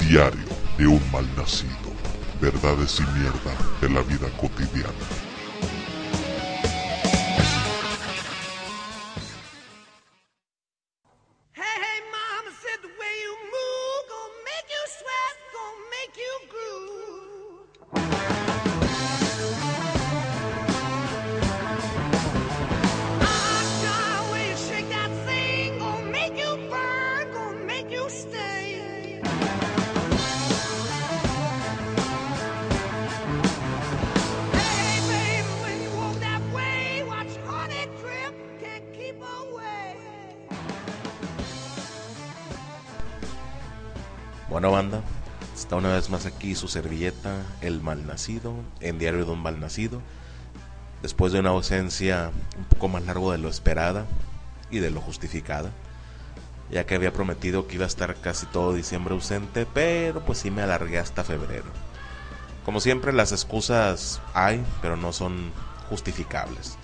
Diario de un mal nacido. Verdades y mierda de la vida cotidiana. Aquí su servilleta, El Malnacido, en Diario de un Malnacido, después de una ausencia un poco más largo de lo esperada y de lo justificada, ya que había prometido que iba a estar casi todo diciembre ausente, pero pues sí me alargué hasta febrero. Como siempre las excusas hay, pero no son justificables.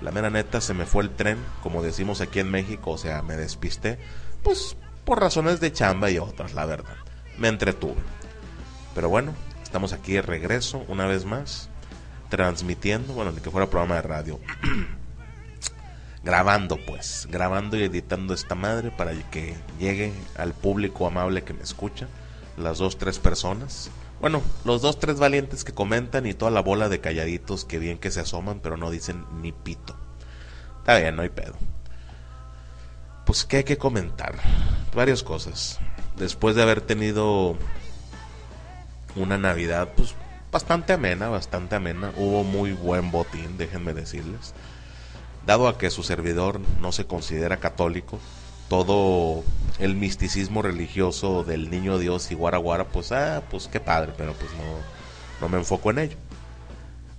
La mera neta se me fue el tren, como decimos aquí en México, o sea, me despisté, pues por razones de chamba y otras, la verdad. Me entretuve. Pero bueno, estamos aquí de regreso una vez más, transmitiendo, bueno, ni que fuera programa de radio. grabando pues, grabando y editando esta madre para que llegue al público amable que me escucha, las dos, tres personas. Bueno, los dos, tres valientes que comentan y toda la bola de calladitos que bien que se asoman pero no dicen ni pito. Está bien, no hay pedo. Pues, ¿qué hay que comentar? Varias cosas. Después de haber tenido una Navidad pues bastante amena, bastante amena. Hubo muy buen botín, déjenme decirles. Dado a que su servidor no se considera católico, todo el misticismo religioso del niño Dios y guaraguara, pues ah, pues qué padre, pero pues no, no me enfoco en ello.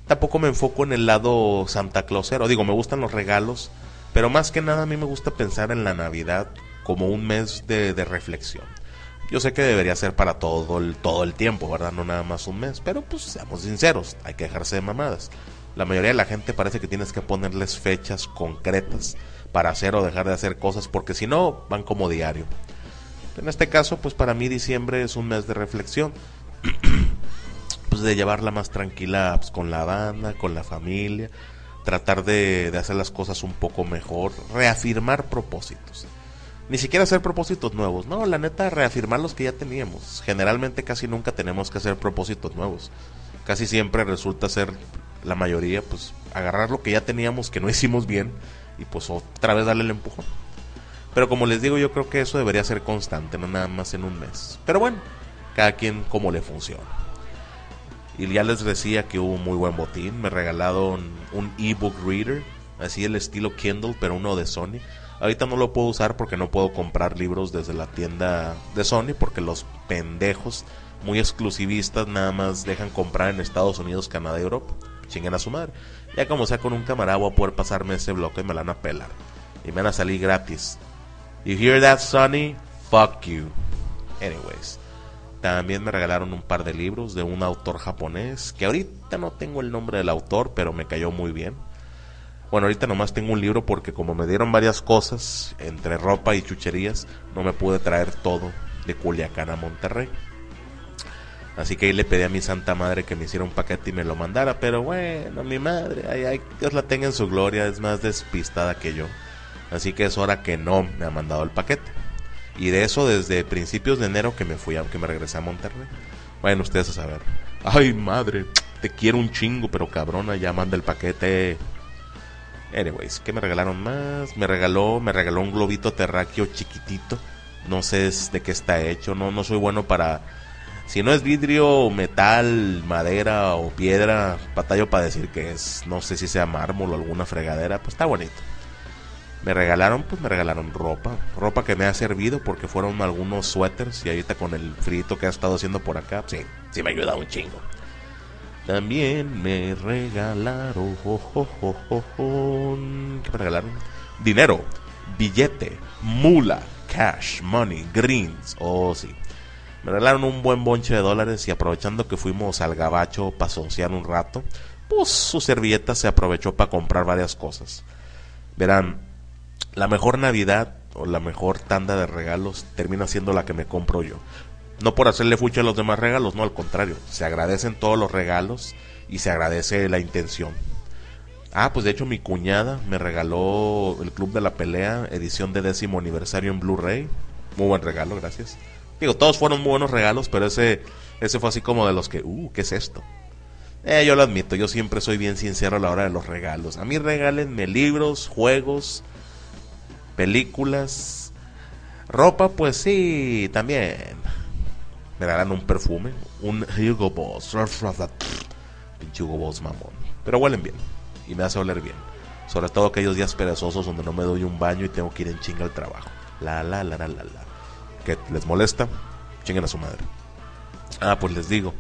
Tampoco me enfoco en el lado Santa Clausero. Digo, me gustan los regalos, pero más que nada a mí me gusta pensar en la Navidad como un mes de, de reflexión. Yo sé que debería ser para todo el, todo el tiempo, ¿verdad? No nada más un mes. Pero pues seamos sinceros, hay que dejarse de mamadas. La mayoría de la gente parece que tienes que ponerles fechas concretas para hacer o dejar de hacer cosas porque si no van como diario. En este caso, pues para mí diciembre es un mes de reflexión. pues de llevarla más tranquila pues, con la banda, con la familia, tratar de, de hacer las cosas un poco mejor, reafirmar propósitos ni siquiera hacer propósitos nuevos. No, la neta, reafirmar los que ya teníamos. Generalmente casi nunca tenemos que hacer propósitos nuevos. Casi siempre resulta ser la mayoría, pues, agarrar lo que ya teníamos, que no hicimos bien, y pues otra vez darle el empujón. Pero como les digo, yo creo que eso debería ser constante, no nada más en un mes. Pero bueno, cada quien como le funciona. Y ya les decía que hubo muy buen botín. Me regalaron un ebook reader, así el estilo Kindle, pero uno de Sony Ahorita no lo puedo usar porque no puedo comprar libros desde la tienda de Sony porque los pendejos muy exclusivistas nada más dejan comprar en Estados Unidos, Canadá y Europa. Chinguen a su madre. Ya como sea con un camarada voy a poder pasarme ese bloque y me la van a pelar. Y me van a salir gratis. You hear that, Sony? Fuck you. Anyways. También me regalaron un par de libros de un autor japonés que ahorita no tengo el nombre del autor, pero me cayó muy bien. Bueno, ahorita nomás tengo un libro porque como me dieron varias cosas, entre ropa y chucherías, no me pude traer todo de Culiacán a Monterrey. Así que ahí le pedí a mi santa madre que me hiciera un paquete y me lo mandara. Pero bueno, mi madre, ay, ay, Dios la tenga en su gloria, es más despistada que yo. Así que es hora que no me ha mandado el paquete. Y de eso desde principios de enero que me fui, aunque me regresé a Monterrey. Bueno, ustedes a saber. Ay, madre, te quiero un chingo, pero cabrona, ya manda el paquete. Anyways, ¿qué me regalaron más? Me regaló, me regaló un globito terráqueo chiquitito. No sé de qué está hecho, no, no soy bueno para. Si no es vidrio, metal, madera o piedra, batallo para decir que es. No sé si sea mármol o alguna fregadera, pues está bonito. Me regalaron, pues me regalaron ropa. Ropa que me ha servido porque fueron algunos suéteres y ahorita con el frito que ha estado haciendo por acá, sí, sí me ha ayudado un chingo. También me regalaron. ¿Qué me regalaron? Dinero, billete, mula, cash, money, greens. Oh, sí. Me regalaron un buen bonche de dólares y aprovechando que fuimos al gabacho para asociar un rato, pues su servilleta se aprovechó para comprar varias cosas. Verán, la mejor Navidad o la mejor tanda de regalos termina siendo la que me compro yo. No por hacerle fucha a los demás regalos, no, al contrario. Se agradecen todos los regalos y se agradece la intención. Ah, pues de hecho mi cuñada me regaló el Club de la Pelea, edición de décimo aniversario en Blu-ray. Muy buen regalo, gracias. Digo, todos fueron muy buenos regalos, pero ese, ese fue así como de los que, uh, ¿qué es esto? Eh, yo lo admito, yo siempre soy bien sincero a la hora de los regalos. A mí regálenme libros, juegos, películas, ropa, pues sí, también. Me regalan un perfume, un Hugo Boss, pinche Hugo Boss mamón. Pero huelen bien y me hace oler bien. Sobre todo aquellos días perezosos donde no me doy un baño y tengo que ir en chinga al trabajo. La, la, la, la, la, la. ¿Que les molesta? Chinguen a su madre. Ah, pues les digo.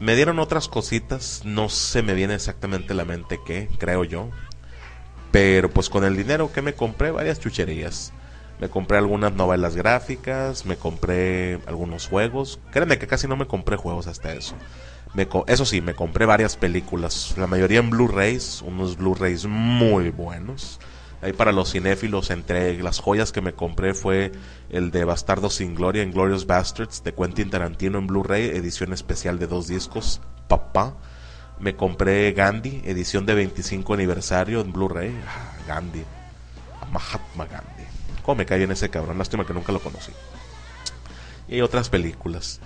Me dieron otras cositas, no se me viene exactamente la mente qué, creo yo. Pero pues con el dinero que me compré, varias chucherías. Me compré algunas novelas gráficas, me compré algunos juegos. Créanme que casi no me compré juegos hasta eso eso sí, me compré varias películas, la mayoría en Blu-rays, unos Blu-rays muy buenos. Ahí para los cinéfilos, entre las joyas que me compré fue el de Bastardo sin Gloria, Glorious Bastards, de Quentin Tarantino en Blu-ray, edición especial de dos discos, papá. Me compré Gandhi, edición de 25 aniversario en Blu-ray. Ah, Gandhi. Mahatma Gandhi. ¿Cómo me cae bien ese cabrón? Lástima que nunca lo conocí. Y otras películas.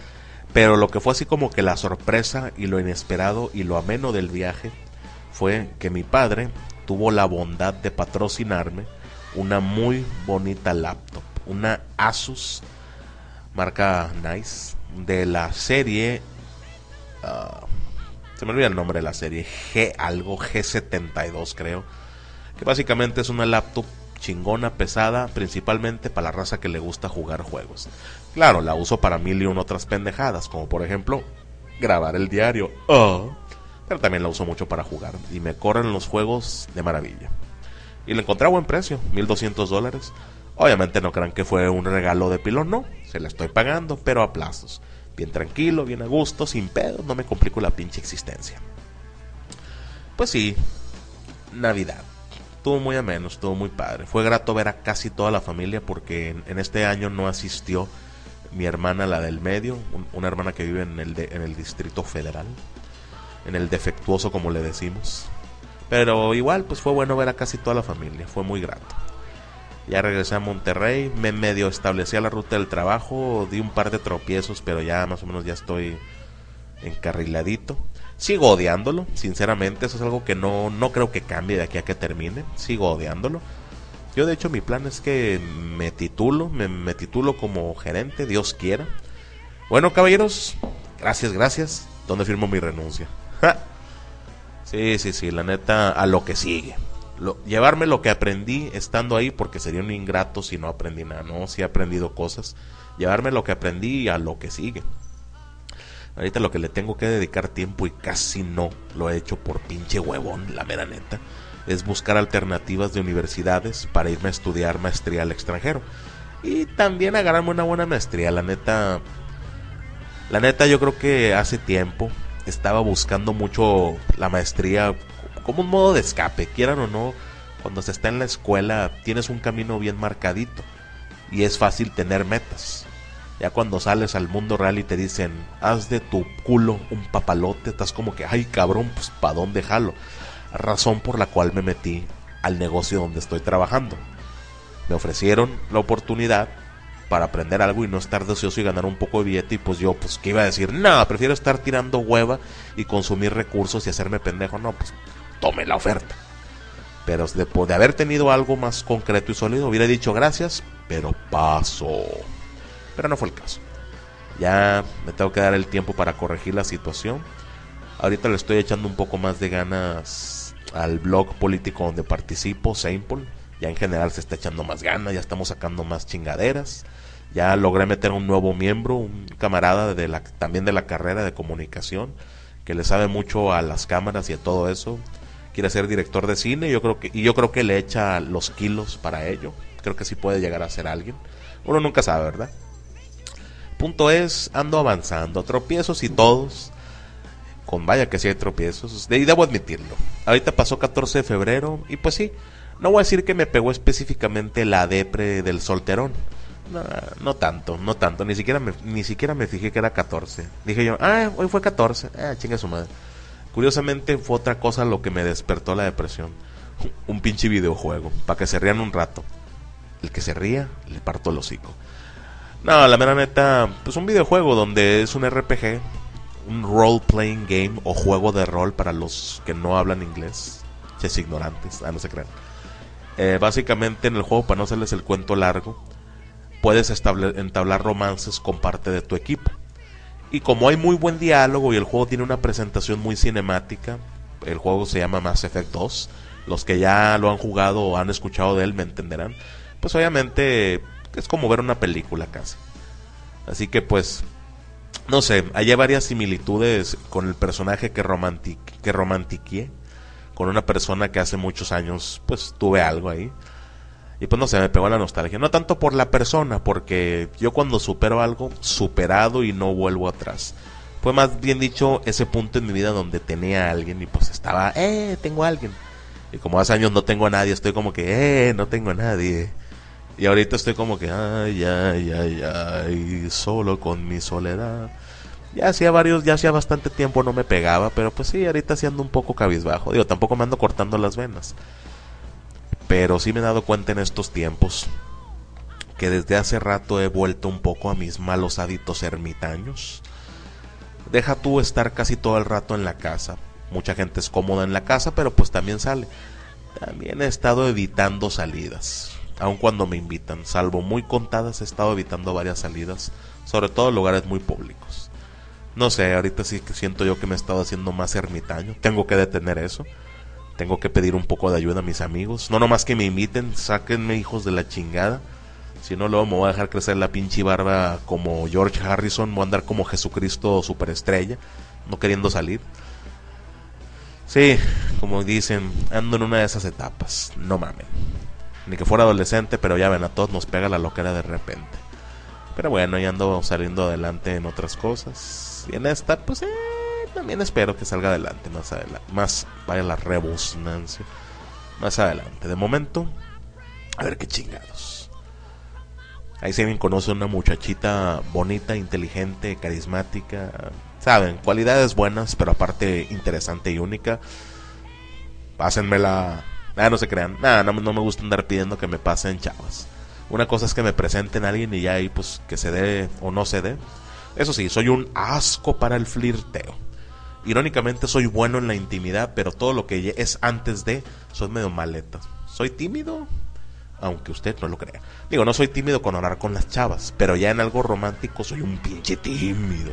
Pero lo que fue así como que la sorpresa y lo inesperado y lo ameno del viaje fue que mi padre tuvo la bondad de patrocinarme una muy bonita laptop, una Asus marca Nice de la serie ah, se me olvida el nombre de la serie G algo G72 creo que básicamente es una laptop chingona, pesada, principalmente para la raza que le gusta jugar juegos. Claro, la uso para mil y una otras pendejadas, como por ejemplo grabar el diario. Oh, pero también la uso mucho para jugar y me corren los juegos de maravilla. Y la encontré a buen precio, 1200 dólares. Obviamente no crean que fue un regalo de pilón, no, se la estoy pagando, pero a plazos. Bien tranquilo, bien a gusto, sin pedo, no me complico la pinche existencia. Pues sí, Navidad estuvo muy ameno, estuvo muy padre. Fue grato ver a casi toda la familia porque en, este año no asistió mi hermana, la del medio, una hermana que vive en el, en el Distrito Federal, en el defectuoso como le decimos. Pero igual, pues fue bueno ver a casi toda la familia, fue muy grato. Ya regresé a Monterrey, me medio establecí a la ruta del trabajo, di un par de tropiezos, pero ya más o menos ya estoy encarriladito. Sigo odiándolo, sinceramente, eso es algo que no, no creo que cambie de aquí a que termine. Sigo odiándolo. Yo de hecho mi plan es que me titulo, me, titulo como gerente, Dios quiera. Bueno, caballeros, gracias, gracias. ¿Dónde firmo mi renuncia? Sí, sí, sí, la neta, a lo que sigue. llevarme lo que aprendí estando ahí, porque sería un ingrato si no aprendí nada, ¿no? Si he aprendido cosas. Llevarme lo que aprendí a lo que sigue. Ahorita lo que le tengo que dedicar tiempo y casi no lo he hecho por pinche huevón, la mera neta, es buscar alternativas de universidades para irme a estudiar maestría al extranjero. Y también agarrarme una buena maestría, la neta. La neta yo creo que hace tiempo estaba buscando mucho la maestría como un modo de escape, quieran o no, cuando se está en la escuela tienes un camino bien marcadito y es fácil tener metas. Ya cuando sales al mundo real y te dicen, haz de tu culo un papalote, estás como que, ay cabrón, pues ¿pa' dónde jalo? Razón por la cual me metí al negocio donde estoy trabajando. Me ofrecieron la oportunidad para aprender algo y no estar deseoso y ganar un poco de billete y pues yo, pues, ¿qué iba a decir? No, prefiero estar tirando hueva y consumir recursos y hacerme pendejo. No, pues, tome la oferta. Pero de, de haber tenido algo más concreto y sólido, hubiera dicho gracias, pero paso pero no fue el caso. Ya me tengo que dar el tiempo para corregir la situación. Ahorita le estoy echando un poco más de ganas al blog político donde participo, Seinpol. Ya en general se está echando más ganas, ya estamos sacando más chingaderas. Ya logré meter un nuevo miembro, un camarada de la, también de la carrera de comunicación, que le sabe mucho a las cámaras y a todo eso. Quiere ser director de cine yo creo que, y yo creo que le echa los kilos para ello. Creo que sí puede llegar a ser alguien. Uno nunca sabe, ¿verdad? Punto es, ando avanzando, tropiezos y todos. con vaya que sí hay tropiezos. Y debo admitirlo. Ahorita pasó 14 de febrero y pues sí, no voy a decir que me pegó específicamente la depre del solterón. No, tanto, no tanto. Ni siquiera, me, ni siquiera me fijé que era 14. Dije yo, ah, hoy fue 14. Ah, chinga su madre. Curiosamente fue otra cosa lo que me despertó la depresión. Un pinche videojuego, para que se rían un rato. El que se ría, le parto el hocico. No, la mera neta, pues un videojuego donde es un RPG, un role-playing game o juego de rol para los que no hablan inglés, es ignorantes, ah, no se crean. Eh, básicamente en el juego, para no hacerles el cuento largo, puedes entablar romances con parte de tu equipo. Y como hay muy buen diálogo y el juego tiene una presentación muy cinemática, el juego se llama Mass Effect 2, los que ya lo han jugado o han escuchado de él me entenderán, pues obviamente es como ver una película casi. Así que pues, no sé, hay varias similitudes con el personaje que, romantic que romantiqué, con una persona que hace muchos años pues tuve algo ahí. Y pues no sé, me pegó la nostalgia. No tanto por la persona, porque yo cuando supero algo, superado y no vuelvo atrás. Fue más bien dicho ese punto en mi vida donde tenía a alguien y pues estaba, eh, tengo a alguien. Y como hace años no tengo a nadie, estoy como que, eh, no tengo a nadie. Y ahorita estoy como que, ay, ay, ay, ay, solo con mi soledad. Ya hacía varios, ya hacía bastante tiempo no me pegaba, pero pues sí, ahorita sí ando un poco cabizbajo. Digo, tampoco me ando cortando las venas. Pero sí me he dado cuenta en estos tiempos que desde hace rato he vuelto un poco a mis malos hábitos ermitaños. Deja tú estar casi todo el rato en la casa. Mucha gente es cómoda en la casa, pero pues también sale. También he estado evitando salidas aun cuando me invitan, salvo muy contadas, he estado evitando varias salidas, sobre todo lugares muy públicos. No sé, ahorita sí que siento yo que me he estado haciendo más ermitaño, tengo que detener eso, tengo que pedir un poco de ayuda a mis amigos, no nomás que me inviten, sáquenme hijos de la chingada, si no luego me voy a dejar crecer la pinche barba como George Harrison, voy a andar como Jesucristo superestrella, no queriendo salir. Sí, como dicen, ando en una de esas etapas, no mamen ni que fuera adolescente, pero ya ven, a todos nos pega la loquera de repente. Pero bueno, ya ando saliendo adelante en otras cosas. Y en esta, pues eh, también espero que salga adelante más adelante. Más, vaya la rebusnancia. Más adelante. De momento, a ver qué chingados. Ahí se bien conoce una muchachita bonita, inteligente, carismática. Saben, cualidades buenas, pero aparte interesante y única. Pásenmela Ah, no se crean. Nada, no, me gusta andar pidiendo que me pasen chavas. Una cosa es que me presenten a alguien y ya ahí pues que se dé o no se dé. Eso sí, soy un asco para el flirteo. Irónicamente soy bueno en la intimidad, pero todo lo que es antes de soy medio maleta. Soy tímido, aunque usted no lo crea. Digo, no soy tímido con hablar con las chavas, pero ya en algo romántico soy un pinche tímido.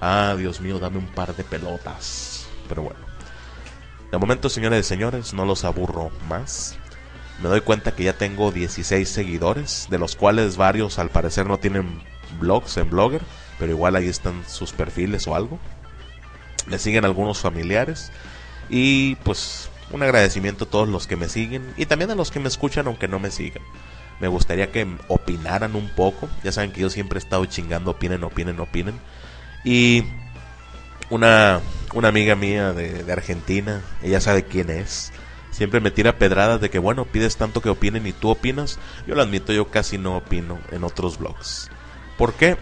Ah, Dios mío, dame un par de pelotas. Pero bueno. De momento, señores y señores, no los aburro más. Me doy cuenta que ya tengo 16 seguidores, de los cuales varios al parecer no tienen blogs en Blogger, pero igual ahí están sus perfiles o algo. Me siguen algunos familiares y pues un agradecimiento a todos los que me siguen y también a los que me escuchan aunque no me sigan. Me gustaría que opinaran un poco. Ya saben que yo siempre he estado chingando, opinen, opinen, opinen. Y una, una amiga mía de, Argentina, ella sabe quién es. Siempre me tira pedradas de que, bueno, pides tanto que opinen y tú opinas. Yo lo admito, yo casi no opino en otros blogs. ¿Por qué?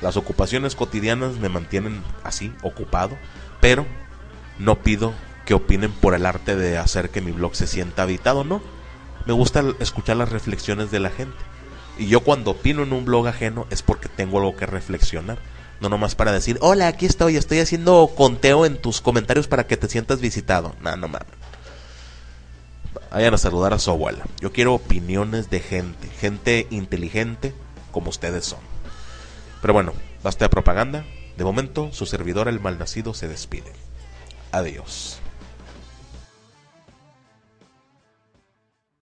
Las ocupaciones cotidianas me mantienen así, ocupado, pero no pido que opinen por el arte de hacer que mi blog se sienta habitado, no. Me gusta escuchar las reflexiones de la gente. Y yo cuando opino en un blog ajeno es porque tengo algo que reflexionar. No nomás para decir, hola, aquí estoy, estoy haciendo conteo en tus comentarios para que te sientas visitado. No, no mames. Vayan a saludar a su abuela. Yo quiero opiniones de gente, gente inteligente como ustedes son. Pero bueno, basta de propaganda. De momento, su servidor el malnacido se despide. Adiós.